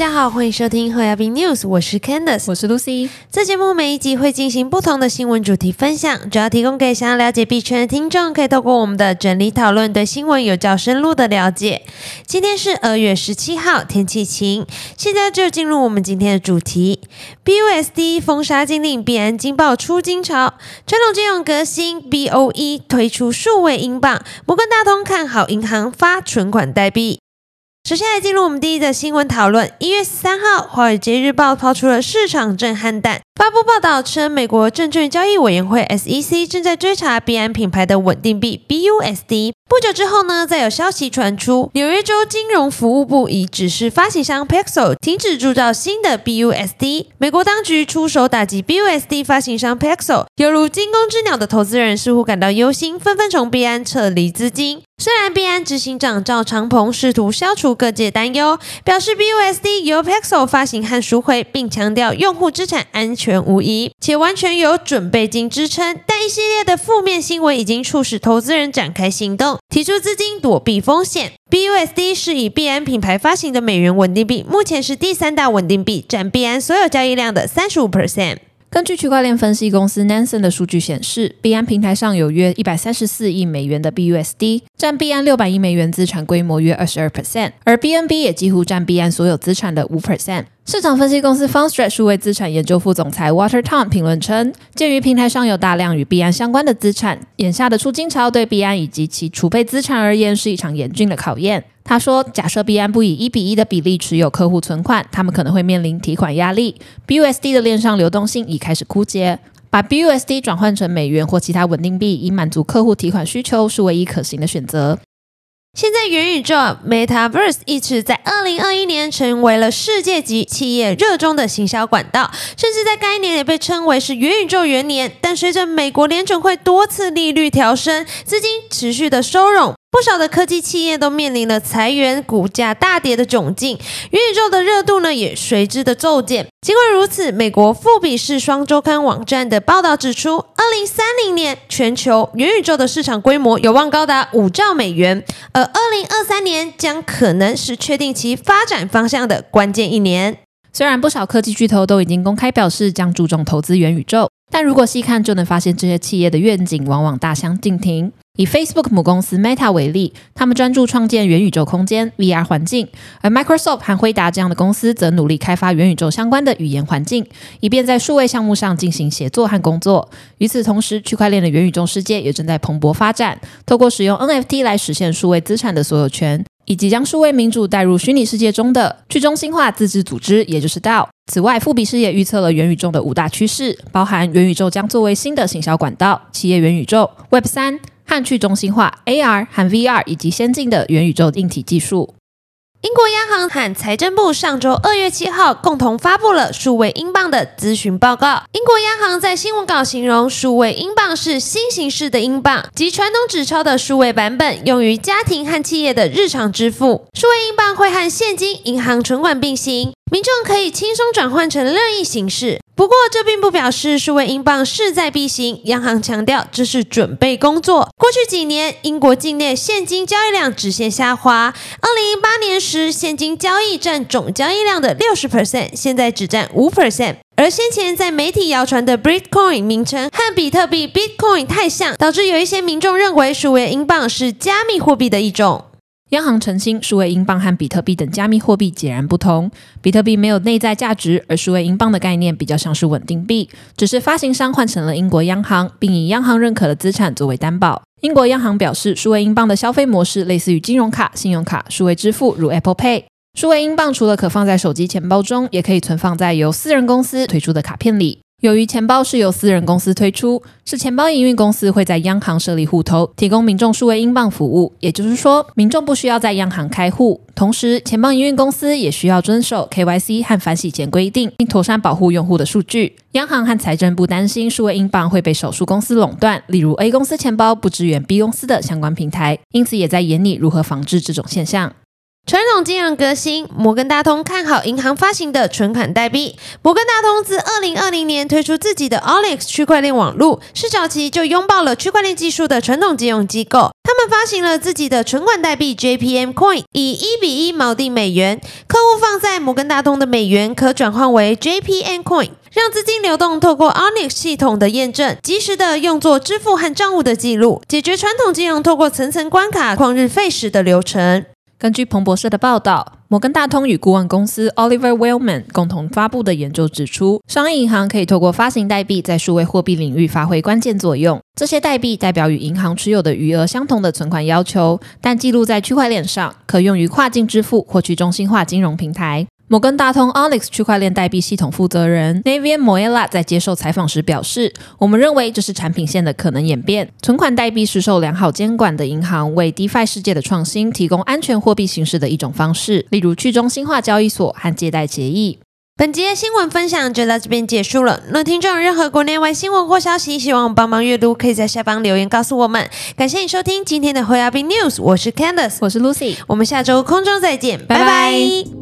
家好，欢迎收听和亚宾 News，我是 Candice，我是 Lucy。这节目每一集会进行不同的新闻主题分享，主要提供给想要了解币圈的听众，可以透过我们的整理讨论，对新闻有较深入的了解。今天是二月十七号，天气晴。现在就进入我们今天的主题：BUSD 封杀禁令，必然惊爆出金潮，传统金融革新 BOE 推出数位英镑，摩根大通看好银行发存款代币。首先来进入我们第一的新闻讨论。一月十三号，《华尔街日报》抛出了市场震撼弹，发布报道称，美国证券交易委员会 SEC 正在追查币安品牌的稳定币 BUSD。不久之后呢，再有消息传出，纽约州金融服务部已指示发行商 Paxos 停止铸造新的 BUSD。美国当局出手打击 BUSD 发行商 Paxos，犹如惊弓之鸟的投资人似乎感到忧心，纷纷从币安撤离资金。虽然币安执行长赵长鹏试图消除各界担忧，表示 BUSD 由 Paxos 发行和赎回，并强调用户资产安全无疑，且完全有准备金支撑，但一系列的负面新闻已经促使投资人展开行动，提出资金躲避风险。BUSD 是以币安品牌发行的美元稳定币，目前是第三大稳定币，占币安所有交易量的三十五 percent。根据区块链分析公司 Nansen 的数据显示，币安平台上有约一百三十四亿美元的 BUSD，占币安六百亿美元资产规模约二十二 percent，而 BNB 也几乎占币安所有资产的五 percent。市场分析公司 Fundstrat 数位资产研究副总裁 Water Tom 评论称，鉴于平台上有大量与币安相关的资产，眼下的出金潮对币安以及其储备资产而言是一场严峻的考验。他说：“假设币安不以一比一的比例持有客户存款，他们可能会面临提款压力。BUSD 的链上流动性已开始枯竭，把 BUSD 转换成美元或其他稳定币，以满足客户提款需求，是唯一可行的选择。”现在，元宇宙 （Metaverse） 一直在二零二一年成为了世界级企业热衷的行销管道，甚至在该年也被称为是元宇宙元年。但随着美国联准会多次利率调升，资金持续的收拢。不少的科技企业都面临了裁员、股价大跌的窘境，元宇宙的热度呢也随之的骤减。尽管如此，美国富比士双周刊网站的报道指出，二零三零年全球元宇宙的市场规模有望高达五兆美元，而二零二三年将可能是确定其发展方向的关键一年。虽然不少科技巨头都已经公开表示将注重投资元宇宙，但如果细看就能发现，这些企业的愿景往往大相径庭。以 Facebook 母公司 Meta 为例，他们专注创建元宇宙空间 VR 环境，而 Microsoft 和辉达这样的公司则努力开发元宇宙相关的语言环境，以便在数位项目上进行协作和工作。与此同时，区块链的元宇宙世界也正在蓬勃发展，透过使用 NFT 来实现数位资产的所有权，以及将数位民主带入虚拟世界中的去中心化自治组织，也就是 DAO。此外，富比士也预测了元宇宙的五大趋势，包含元宇宙将作为新的行销管道、企业元宇宙、Web 三。和去中心化 AR 和 VR 以及先进的元宇宙硬体技术。英国央行和财政部上周二月七号共同发布了数位英镑的咨询报告。英国央行在新闻稿形容，数位英镑是新形式的英镑，即传统纸钞的数位版本，用于家庭和企业的日常支付。数位英镑会和现金、银行存款并行。民众可以轻松转换成任意形式，不过这并不表示数位英镑势在必行。央行强调，这是准备工作。过去几年，英国境内现金交易量直线下滑。二零一八年时，现金交易占总交易量的六十 percent，现在只占五 percent。而先前在媒体谣传的 Bitcoin 名称和比特币 Bitcoin 太像，导致有一些民众认为数位英镑是加密货币的一种。央行澄清，数位英镑和比特币等加密货币截然不同。比特币没有内在价值，而数位英镑的概念比较像是稳定币，只是发行商换成了英国央行，并以央行认可的资产作为担保。英国央行表示，数位英镑的消费模式类似于金融卡、信用卡、数位支付，如 Apple Pay。数位英镑除了可放在手机钱包中，也可以存放在由私人公司推出的卡片里。由于钱包是由私人公司推出，是钱包营运公司会在央行设立户头，提供民众数位英镑服务。也就是说，民众不需要在央行开户，同时钱包营运公司也需要遵守 KYC 和反洗钱规定，并妥善保护用户的数据。央行和财政部担心数位英镑会被少数公司垄断，例如 A 公司钱包不支援 B 公司的相关平台，因此也在研拟如何防治这种现象。传统金融革新，摩根大通看好银行发行的存款代币。摩根大通自二零二零年推出自己的 Onyx 区块链网络，是早期就拥抱了区块链技术的传统金融机构。他们发行了自己的存款代币 JPM Coin，以一比一锚定美元，客户放在摩根大通的美元可转换为 JPM Coin。让资金流动透过 Onyx 系统的验证，及时的用作支付和账务的记录，解决传统金融透过层层关卡旷日费时的流程。根据彭博社的报道，摩根大通与顾问公司 Oliver Wyman 共同发布的研究指出，商业银行可以透过发行代币在数位货币领域发挥关键作用。这些代币代表与银行持有的余额相同的存款要求，但记录在区块链上，可用于跨境支付或去中心化金融平台。摩根大通 Onyx 区块链代币系统负责人 Navian Moella 在接受采访时表示：“我们认为这是产品线的可能演变。存款代币是受良好监管的银行为 DeFi 世界的创新提供安全货币形式的一种方式，例如去中心化交易所和借贷协议。”本节新闻分享就到这边结束了。若听众有任何国内外新闻或消息，希望帮忙阅读，可以在下方留言告诉我们。感谢你收听今天的 y a b News，我是 Candice，我是 Lucy，我们下周空中再见，拜拜。